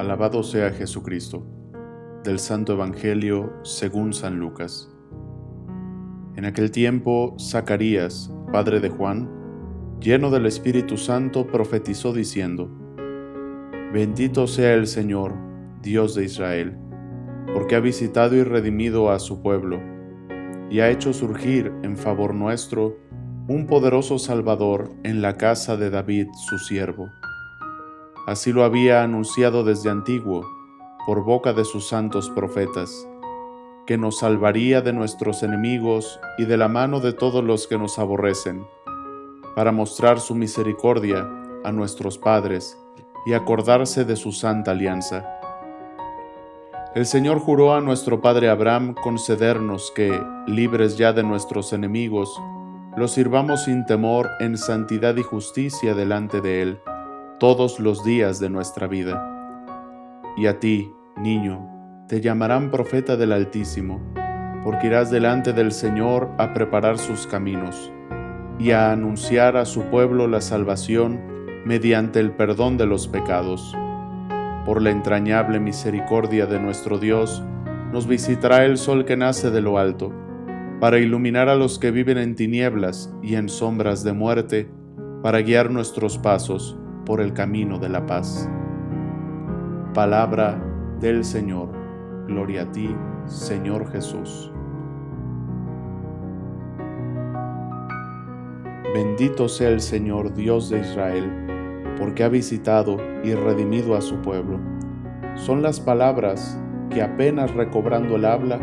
Alabado sea Jesucristo, del Santo Evangelio según San Lucas. En aquel tiempo, Zacarías, padre de Juan, lleno del Espíritu Santo, profetizó diciendo, Bendito sea el Señor, Dios de Israel, porque ha visitado y redimido a su pueblo, y ha hecho surgir en favor nuestro un poderoso Salvador en la casa de David su siervo. Así lo había anunciado desde antiguo, por boca de sus santos profetas, que nos salvaría de nuestros enemigos y de la mano de todos los que nos aborrecen, para mostrar su misericordia a nuestros padres y acordarse de su santa alianza. El Señor juró a nuestro Padre Abraham concedernos que, libres ya de nuestros enemigos, los sirvamos sin temor en santidad y justicia delante de Él todos los días de nuestra vida. Y a ti, niño, te llamarán profeta del Altísimo, porque irás delante del Señor a preparar sus caminos y a anunciar a su pueblo la salvación mediante el perdón de los pecados. Por la entrañable misericordia de nuestro Dios, nos visitará el sol que nace de lo alto, para iluminar a los que viven en tinieblas y en sombras de muerte, para guiar nuestros pasos por el camino de la paz. Palabra del Señor. Gloria a ti, Señor Jesús. Bendito sea el Señor Dios de Israel, porque ha visitado y redimido a su pueblo. Son las palabras que apenas recobrando el habla,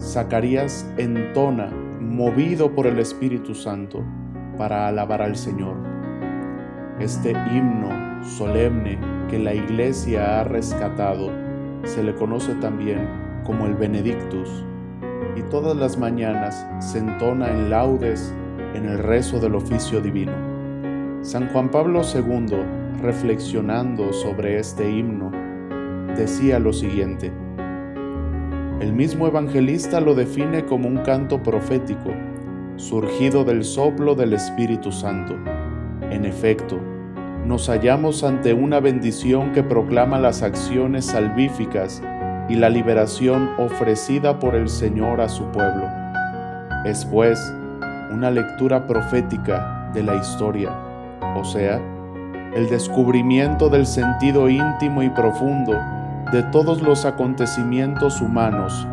Zacarías entona, movido por el Espíritu Santo, para alabar al Señor este himno solemne que la iglesia ha rescatado se le conoce también como el Benedictus y todas las mañanas se entona en laudes en el rezo del oficio divino. San Juan Pablo II, reflexionando sobre este himno, decía lo siguiente. El mismo evangelista lo define como un canto profético, surgido del soplo del Espíritu Santo en efecto, nos hallamos ante una bendición que proclama las acciones salvíficas y la liberación ofrecida por el Señor a su pueblo. Es pues una lectura profética de la historia, o sea, el descubrimiento del sentido íntimo y profundo de todos los acontecimientos humanos,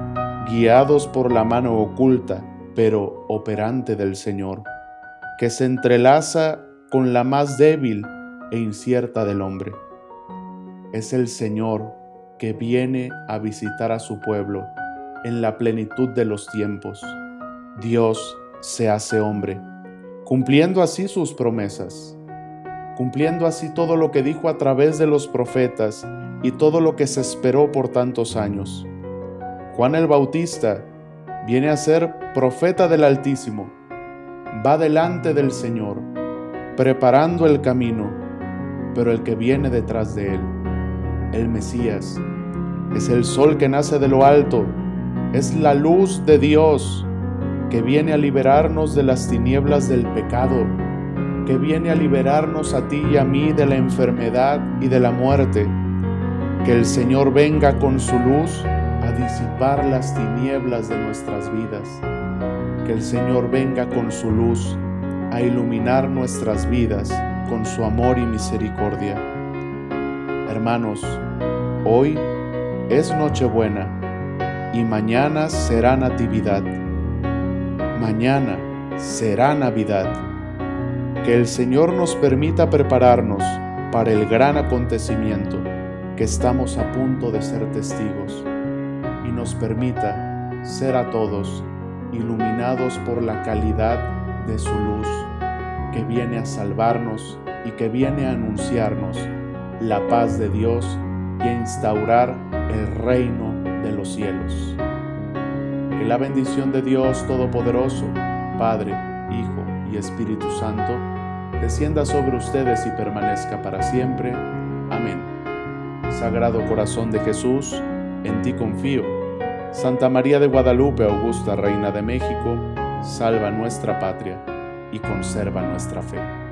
guiados por la mano oculta, pero operante del Señor, que se entrelaza con la más débil e incierta del hombre. Es el Señor que viene a visitar a su pueblo en la plenitud de los tiempos. Dios se hace hombre, cumpliendo así sus promesas, cumpliendo así todo lo que dijo a través de los profetas y todo lo que se esperó por tantos años. Juan el Bautista viene a ser profeta del Altísimo, va delante del Señor preparando el camino, pero el que viene detrás de él, el Mesías, es el sol que nace de lo alto, es la luz de Dios que viene a liberarnos de las tinieblas del pecado, que viene a liberarnos a ti y a mí de la enfermedad y de la muerte. Que el Señor venga con su luz a disipar las tinieblas de nuestras vidas. Que el Señor venga con su luz a iluminar nuestras vidas con su amor y misericordia. Hermanos, hoy es Nochebuena y mañana será Natividad. Mañana será Navidad. Que el Señor nos permita prepararnos para el gran acontecimiento que estamos a punto de ser testigos y nos permita ser a todos iluminados por la calidad de su luz que viene a salvarnos y que viene a anunciarnos la paz de Dios y a instaurar el reino de los cielos. Que la bendición de Dios Todopoderoso, Padre, Hijo y Espíritu Santo, descienda sobre ustedes y permanezca para siempre. Amén. Sagrado Corazón de Jesús, en ti confío. Santa María de Guadalupe, Augusta, Reina de México, salva nuestra patria y conserva nuestra fe.